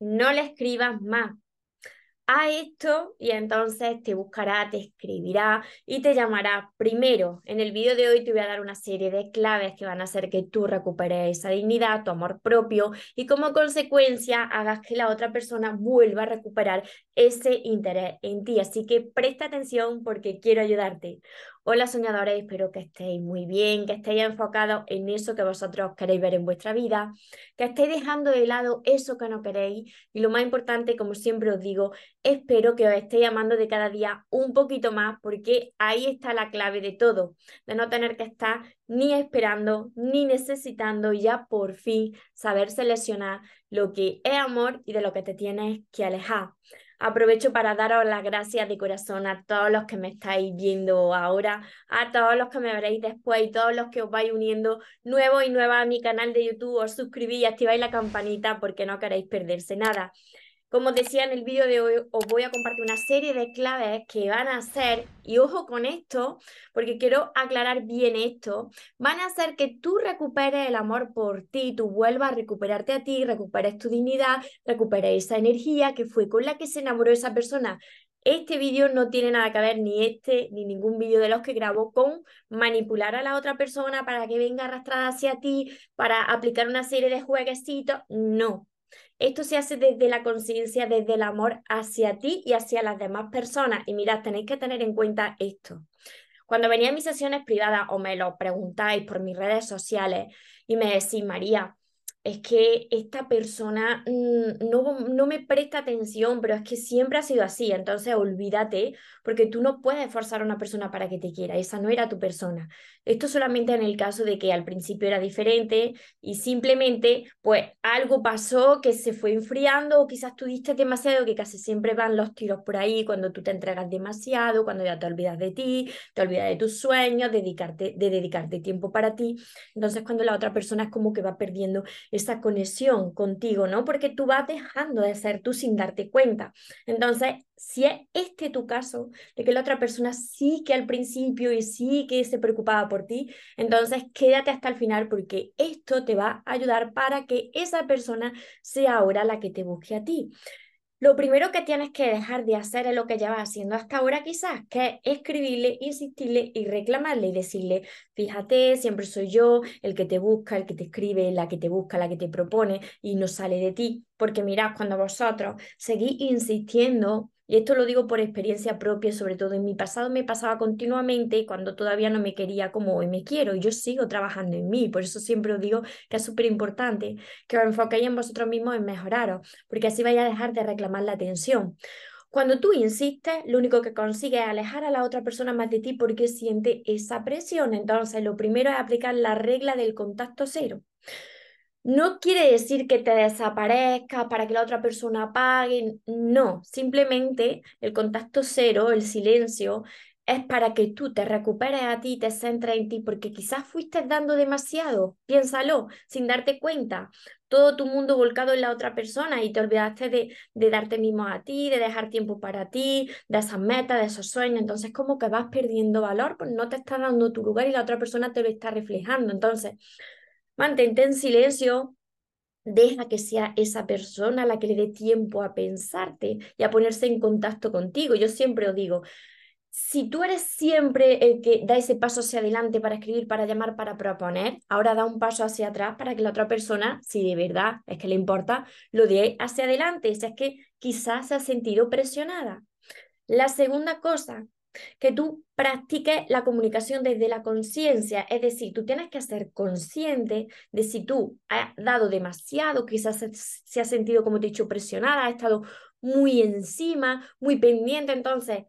no le escribas más a esto y entonces te buscará, te escribirá y te llamará. Primero, en el vídeo de hoy te voy a dar una serie de claves que van a hacer que tú recuperes esa dignidad, tu amor propio y como consecuencia hagas que la otra persona vuelva a recuperar ese interés en ti. Así que presta atención porque quiero ayudarte. Hola soñadores, espero que estéis muy bien, que estéis enfocados en eso que vosotros queréis ver en vuestra vida, que estéis dejando de lado eso que no queréis y lo más importante, como siempre os digo, espero que os estéis amando de cada día un poquito más porque ahí está la clave de todo, de no tener que estar ni esperando ni necesitando ya por fin saber seleccionar lo que es amor y de lo que te tienes que alejar. Aprovecho para daros las gracias de corazón a todos los que me estáis viendo ahora, a todos los que me veréis después y todos los que os vais uniendo nuevo y nueva a mi canal de YouTube. Os suscribís y activáis la campanita porque no queréis perderse nada. Como decía en el vídeo de hoy, os voy a compartir una serie de claves que van a ser, y ojo con esto, porque quiero aclarar bien esto, van a hacer que tú recuperes el amor por ti, tú vuelvas a recuperarte a ti, recuperes tu dignidad, recuperes esa energía que fue con la que se enamoró esa persona. Este vídeo no tiene nada que ver, ni este, ni ningún vídeo de los que grabo, con manipular a la otra persona para que venga arrastrada hacia ti, para aplicar una serie de jueguecitos. No, esto se hace desde la conciencia, desde el amor hacia ti y hacia las demás personas. Y mirad, tenéis que tener en cuenta esto. Cuando venía a mis sesiones privadas o me lo preguntáis por mis redes sociales y me decís, María, es que esta persona mm, no, no, me presta atención, pero es que siempre ha sido así, entonces olvídate, porque tú no puedes forzar a una persona para que te quiera, esa no era tu persona. Esto solamente en el caso de que al principio era diferente y simplemente pues algo pasó que se fue enfriando o quizás tú diste demasiado, que casi siempre van los tiros por ahí cuando tú te entregas demasiado, cuando ya te olvidas de ti, te olvidas de tus sueños, dedicarte, de dedicarte tiempo para ti. Entonces cuando la otra persona es como que va perdiendo esa conexión contigo, ¿no? Porque tú vas dejando de ser tú sin darte cuenta. Entonces, si es este tu caso, de que la otra persona sí que al principio y sí que se preocupaba por ti, entonces quédate hasta el final porque esto te va a ayudar para que esa persona sea ahora la que te busque a ti. Lo primero que tienes que dejar de hacer es lo que llevas haciendo hasta ahora quizás, que es escribirle, insistirle y reclamarle y decirle, fíjate, siempre soy yo el que te busca, el que te escribe, la que te busca, la que te propone y no sale de ti. Porque mirad, cuando vosotros seguís insistiendo y esto lo digo por experiencia propia, sobre todo en mi pasado me pasaba continuamente cuando todavía no me quería como hoy me quiero. Y yo sigo trabajando en mí, por eso siempre os digo que es súper importante que os enfoquéis en vosotros mismos en mejoraros, porque así vais a dejar de reclamar la atención. Cuando tú insistes, lo único que consigues es alejar a la otra persona más de ti porque siente esa presión. Entonces, lo primero es aplicar la regla del contacto cero. No quiere decir que te desaparezca para que la otra persona pague, no, simplemente el contacto cero, el silencio, es para que tú te recuperes a ti, te centres en ti, porque quizás fuiste dando demasiado, piénsalo, sin darte cuenta, todo tu mundo volcado en la otra persona y te olvidaste de, de darte mismo a ti, de dejar tiempo para ti, de esas metas, de esos sueños, entonces como que vas perdiendo valor, pues no te está dando tu lugar y la otra persona te lo está reflejando, entonces Mantente en silencio, deja que sea esa persona la que le dé tiempo a pensarte y a ponerse en contacto contigo. Yo siempre os digo, si tú eres siempre el que da ese paso hacia adelante para escribir, para llamar, para proponer, ahora da un paso hacia atrás para que la otra persona, si de verdad es que le importa, lo dé hacia adelante. Si es que quizás se ha sentido presionada. La segunda cosa que tú practiques la comunicación desde la conciencia, es decir, tú tienes que ser consciente de si tú has dado demasiado, quizás se, ha sentido, como te he dicho, presionada, ha estado muy encima, muy pendiente, entonces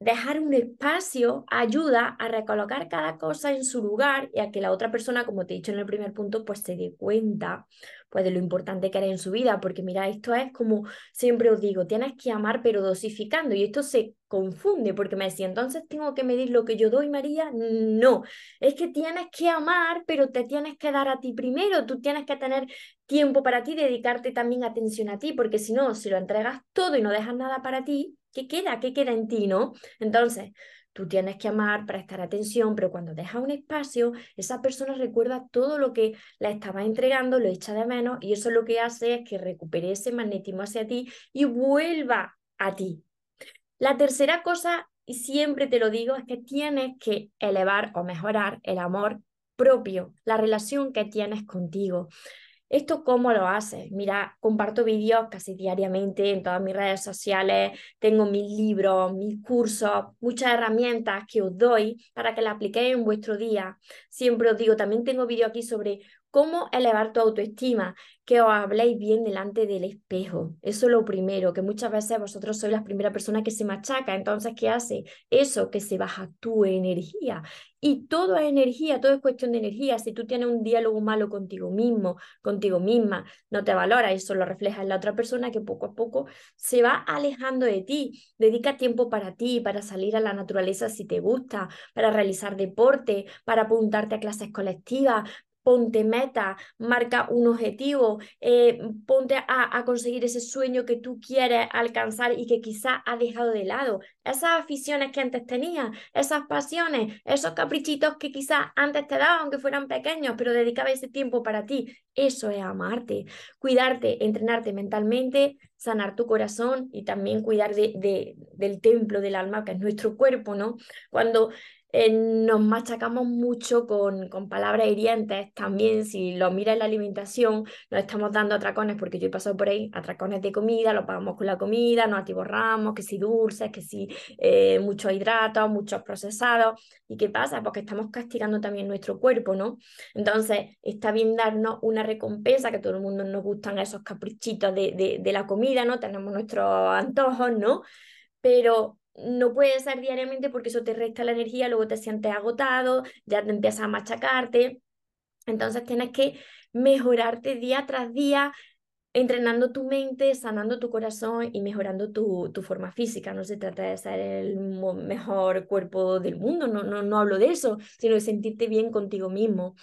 dejar un espacio ayuda a recolocar cada cosa en su lugar y a que la otra persona, como te he dicho en el primer punto, pues se dé cuenta pues de lo importante que eres en su vida, porque mira, esto es como siempre os digo, tienes que amar pero dosificando. Y esto se confunde porque me decía, entonces tengo que medir lo que yo doy, María, no, es que tienes que amar pero te tienes que dar a ti primero, tú tienes que tener tiempo para ti, dedicarte también atención a ti, porque si no, si lo entregas todo y no dejas nada para ti, ¿qué queda? ¿Qué queda en ti, no? Entonces, tú tienes que amar, prestar atención, pero cuando dejas un espacio, esa persona recuerda todo lo que la estaba entregando, lo echa de menos y eso lo que hace es que recupere ese magnetismo hacia ti y vuelva a ti. La tercera cosa, y siempre te lo digo, es que tienes que elevar o mejorar el amor propio, la relación que tienes contigo. ¿Esto cómo lo haces? Mira, comparto vídeos casi diariamente en todas mis redes sociales, tengo mis libros, mis cursos, muchas herramientas que os doy para que las apliquéis en vuestro día. Siempre os digo, también tengo vídeos aquí sobre cómo elevar tu autoestima, que os habléis bien delante del espejo. Eso es lo primero, que muchas veces vosotros sois la primera persona que se machaca. Entonces, ¿qué hace? Eso, que se baja tu energía. Y todo es energía, todo es cuestión de energía. Si tú tienes un diálogo malo contigo mismo, contigo misma, no te valora, eso lo refleja en la otra persona que poco a poco se va alejando de ti. Dedica tiempo para ti, para salir a la naturaleza si te gusta, para realizar deporte, para apuntarte a clases colectivas, ponte meta, marca un objetivo, eh, ponte a, conseguir ese sueño que tú quieres alcanzar y que quizás has dejado de lado. Esas aficiones que antes tenías, esas pasiones, esos caprichitos que quizás antes te daban, aunque fueran pequeños, pero dedicaba ese tiempo para ti. Eso es amarte, cuidarte, entrenarte mentalmente, sanar tu corazón y también cuidar de, del templo del alma, que es nuestro cuerpo, ¿no? Cuando eh, nos machacamos mucho con, con, palabras hirientes. También, si lo miras en la alimentación, nos estamos dando atracones, porque yo he pasado por ahí, atracones de comida, lo pagamos con la comida, nos atiborramos, que si dulces, que si eh, muchos hidratos, muchos procesados. ¿Y qué pasa? Porque estamos castigando también nuestro cuerpo, ¿no? Entonces, está bien darnos una recompensa, que todo el mundo nos gustan esos caprichitos de, de, de la comida, ¿no? Tenemos nuestros antojos, ¿no? Pero no puede ser diariamente porque eso te resta la energía, luego te sientes agotado, ya te empiezas a machacarte. Entonces tienes que mejorarte día tras día, entrenando tu mente, sanando tu corazón y mejorando tu, tu forma física. No se trata de ser el mejor cuerpo del mundo, no, no, no hablo de eso, sino de sentirte bien contigo mismo.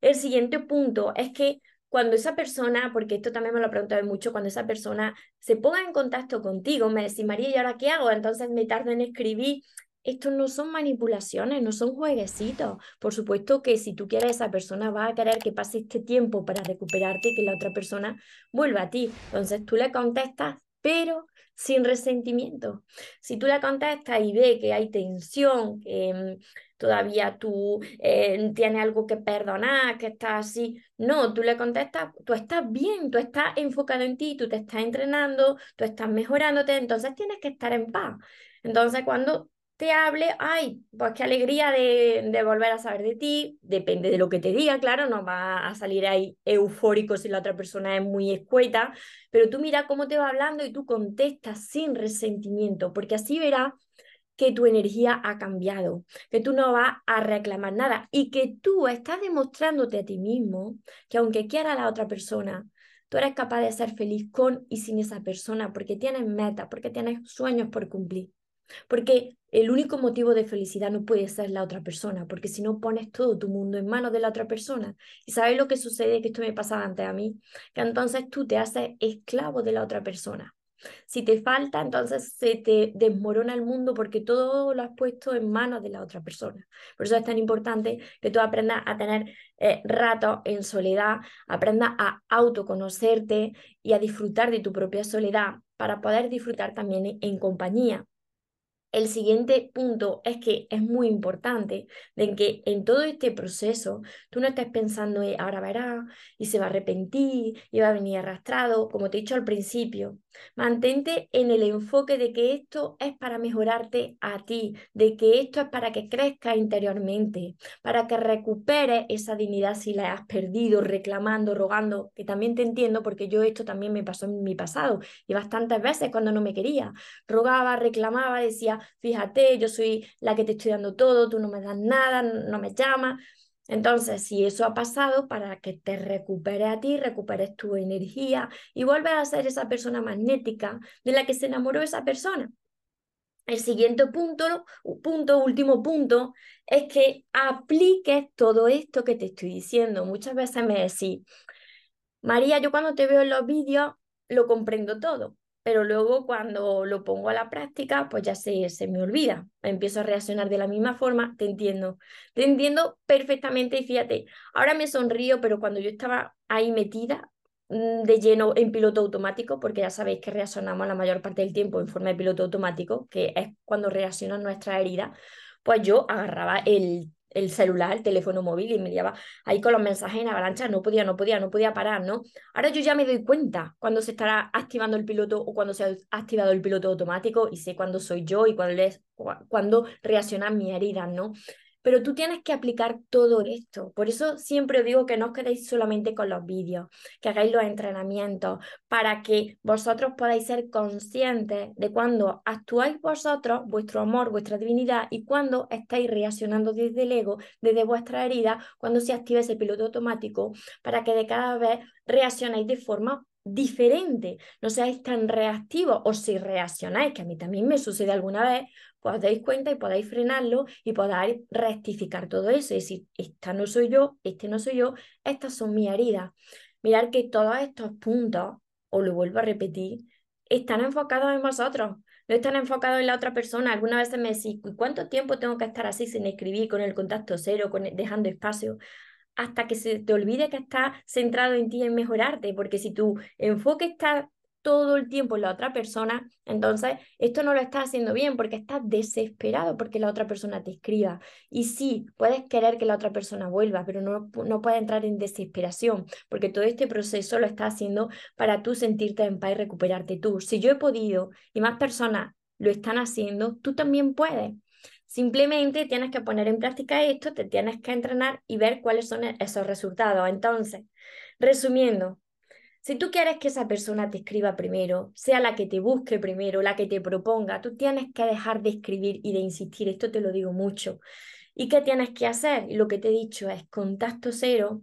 El siguiente punto es que cuando esa persona, porque esto también me lo he preguntado mucho, cuando esa persona se ponga en contacto contigo, me decís, María, ¿y ahora qué hago? Entonces me tardo en escribir. Estos no son manipulaciones, no son jueguecitos. Por supuesto que si tú quieres, esa persona va a querer que pase este tiempo para recuperarte y que la otra persona vuelva a ti. Entonces tú le contestas, pero sin resentimiento. Si tú le contestas y ve que hay tensión, que mm, todavía tú eh, tienes algo que perdonar, que estás así, no, tú le contestas, tú estás bien, tú estás enfocado en ti, tú te estás entrenando, tú estás mejorándote, entonces tienes que estar en paz. Entonces cuando te hable, ay, pues qué alegría de, volver a saber de ti, depende de lo que te diga, claro, no va a salir ahí eufórico si la otra persona es muy escueta, pero tú mira cómo te va hablando y tú contestas sin resentimiento, porque así verás que tu energía ha cambiado, que tú no vas a reclamar nada y que tú estás demostrándote a ti mismo que aunque quiera la otra persona, tú eres capaz de ser feliz con y sin esa persona porque tienes metas, porque tienes sueños por cumplir. Porque el único motivo de felicidad no puede ser la otra persona, porque si no pones todo tu mundo en manos de la otra persona. ¿Y sabes lo que sucede? Que esto me pasaba antes a mí, que entonces tú te haces esclavo de la otra persona. Si te falta, entonces se te desmorona el mundo porque todo lo has puesto en manos de la otra persona. Por eso es tan importante que tú aprendas a tener eh, ratos en soledad, aprendas a autoconocerte y a disfrutar de tu propia soledad para poder disfrutar también en compañía. El siguiente punto es que es muy importante de que en todo este proceso tú no estés pensando, ahora verá y se va a arrepentir y va a venir arrastrado, como te he dicho al principio. Mantente en el enfoque de que esto es para mejorarte a ti, de que esto es para que crezca interiormente, para que recuperes esa dignidad si la has perdido, reclamando, rogando, que también te entiendo porque yo esto también me pasó en mi pasado y bastantes veces cuando no me quería. Rogaba, reclamaba, decía, fíjate, yo soy la que te estoy dando todo, tú no me das nada, no me llamas. Entonces, si eso ha pasado, para que te recupere a ti, recuperes tu energía y vuelvas a ser esa persona magnética de la que se enamoró esa persona. El siguiente punto, punto, último punto, es que apliques todo esto que te estoy diciendo. Muchas veces me decís, María, yo cuando te veo en los vídeos lo comprendo todo. Pero luego cuando lo pongo a la práctica, pues ya se, se me olvida. Empiezo a reaccionar de la misma forma, te entiendo. Te entiendo perfectamente y fíjate, ahora me sonrío, pero cuando yo estaba ahí metida mm, de lleno en piloto automático, porque ya sabéis que reaccionamos la mayor parte del tiempo en forma de piloto automático, que es cuando reaccionan nuestras heridas, pues yo agarraba el el celular, el teléfono móvil y me llevaba ahí con los mensajes en avalancha, no podía, no podía, no podía parar, ¿no? Ahora yo ya me doy cuenta cuando se estará activando el piloto o cuando se ha activado el piloto automático y sé cuándo soy yo y cuándo, cuando reaccionan mis heridas, ¿no? Pero tú tienes que aplicar todo esto. Por eso siempre digo que no os quedéis solamente con los vídeos, que hagáis los entrenamientos para que vosotros podáis ser conscientes de cuando actuáis vosotros, vuestro amor, vuestra divinidad y cuando estáis reaccionando desde el ego, desde vuestra herida, cuando se activa ese piloto automático, para que de cada vez reaccionéis de forma diferente, no seáis tan reactivos o si reaccionáis, que a mí también me sucede alguna vez, os dais cuenta y podáis frenarlo y podáis rectificar todo eso y decir, esta no soy yo, este no soy yo, estas son mis heridas. Mirar que todos estos puntos, o lo vuelvo a repetir, están enfocados en vosotros, no están enfocados en la otra persona. Algunas veces me decís, ¿cuánto tiempo tengo que estar así sin escribir, con el contacto cero, con dejando espacio? hasta que se te olvide que está centrado en ti en mejorarte, porque si tu enfoque está todo el tiempo en la otra persona, entonces esto no lo estás haciendo bien porque estás desesperado porque la otra persona te escriba. Y sí, puedes querer que la otra persona vuelva, pero no, no puedes entrar en desesperación porque todo este proceso lo estás haciendo para tú sentirte en paz y recuperarte tú. Si yo he podido y más personas lo están haciendo, tú también puedes. Simplemente tienes que poner en práctica esto, te tienes que entrenar y ver cuáles son e-, esos resultados. Entonces, resumiendo, si tú quieres que esa persona te escriba primero, sea la que te busque primero, la que te proponga, tú tienes que dejar de escribir y de insistir. Esto te lo digo mucho. ¿Y qué tienes que hacer? Lo que te he dicho es contacto cero,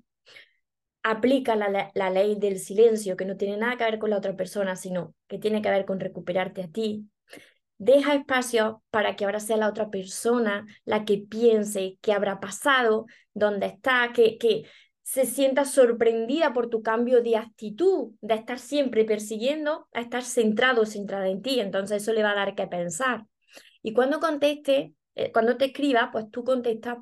aplica la, la, ley del silencio, que no tiene nada que ver con la otra persona, sino que tiene que ver con recuperarte a ti. Deja espacio para que ahora sea la otra persona la que piense qué habrá pasado, dónde está, que, que se sienta sorprendida por tu cambio de actitud, de estar siempre persiguiendo, a estar centrado, centrada en ti. Entonces eso le va a dar que pensar. Y cuando conteste, eh, cuando te escriba, pues tú contestas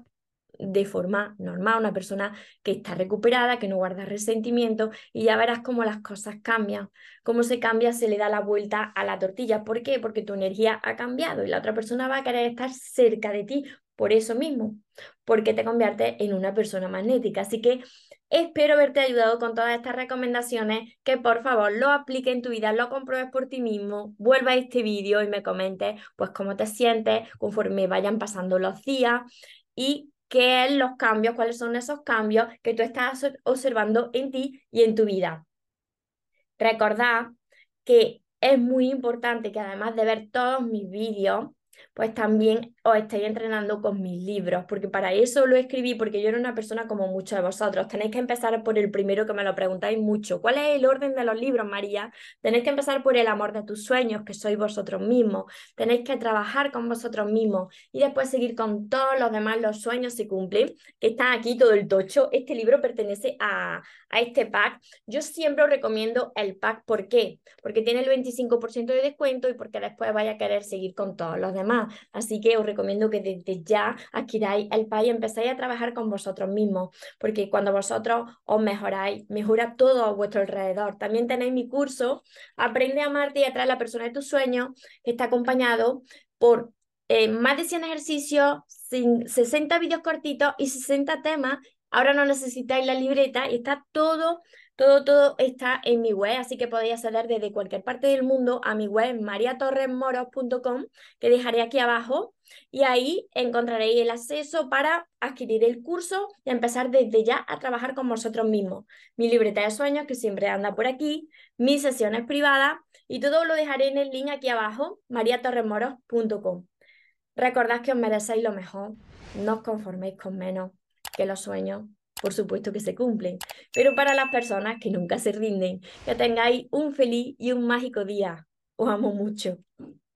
de forma normal, una persona que está recuperada, que no guarda resentimiento y ya verás cómo las cosas cambian, cómo se cambia, se le da la vuelta a la tortilla. ¿Por qué? Porque tu energía ha cambiado y la otra persona va a querer estar cerca de ti por eso mismo, porque te conviertes en una persona magnética. Así que espero haberte ayudado con todas estas recomendaciones, que por favor lo apliques en tu vida, lo compruebes por ti mismo, vuelva a este vídeo y me comentes pues cómo te sientes conforme vayan pasando los días y qué es los cambios, cuáles son esos cambios que tú estás observando en ti y en tu vida. Recordad que es muy importante que además de ver todos mis vídeos, pues también os estáis entrenando con mis libros, porque para eso lo escribí, porque yo era una persona como muchos de vosotros. Tenéis que empezar por el primero que me lo preguntáis mucho. ¿Cuál es el orden de los libros, María? Tenéis que empezar por el amor de tus sueños, que sois vosotros mismos. Tenéis que trabajar con vosotros mismos y después seguir con todos los demás, los sueños se cumplen, que están aquí todo el tocho. Este libro pertenece a, a este pack. Yo siempre os recomiendo el pack, ¿por qué? Porque tiene el 25% de descuento y porque después vaya a querer seguir con todos los demás. Así que os recomiendo que desde ya adquiráis el pack y empezáis a trabajar con vosotros mismos, porque cuando vosotros os mejoráis, mejora todo a vuestro alrededor. También tenéis mi curso, Aprende a amarte y atraer a la persona de tus sueños, que está acompañado por eh, más de 100 ejercicios, 60 vídeos cortitos y 60 temas Ahora no necesitáis la libreta y está todo, todo, todo está en mi web, así que podéis acceder desde cualquier parte del mundo a mi web mariatorresmoros.com, que dejaré aquí abajo, y ahí encontraréis el acceso para adquirir el curso y empezar desde ya a trabajar con vosotros mismos. Mi libreta de sueños, que siempre anda por aquí, mis sesiones privadas, y todo lo dejaré en el link aquí abajo, mariatorresmoros.com. Recordad que os merecéis lo mejor, no os conforméis con menos que los sueños, por supuesto que se cumplen, pero para las personas que nunca se rinden, que tengáis un feliz y un mágico día. Os amo mucho.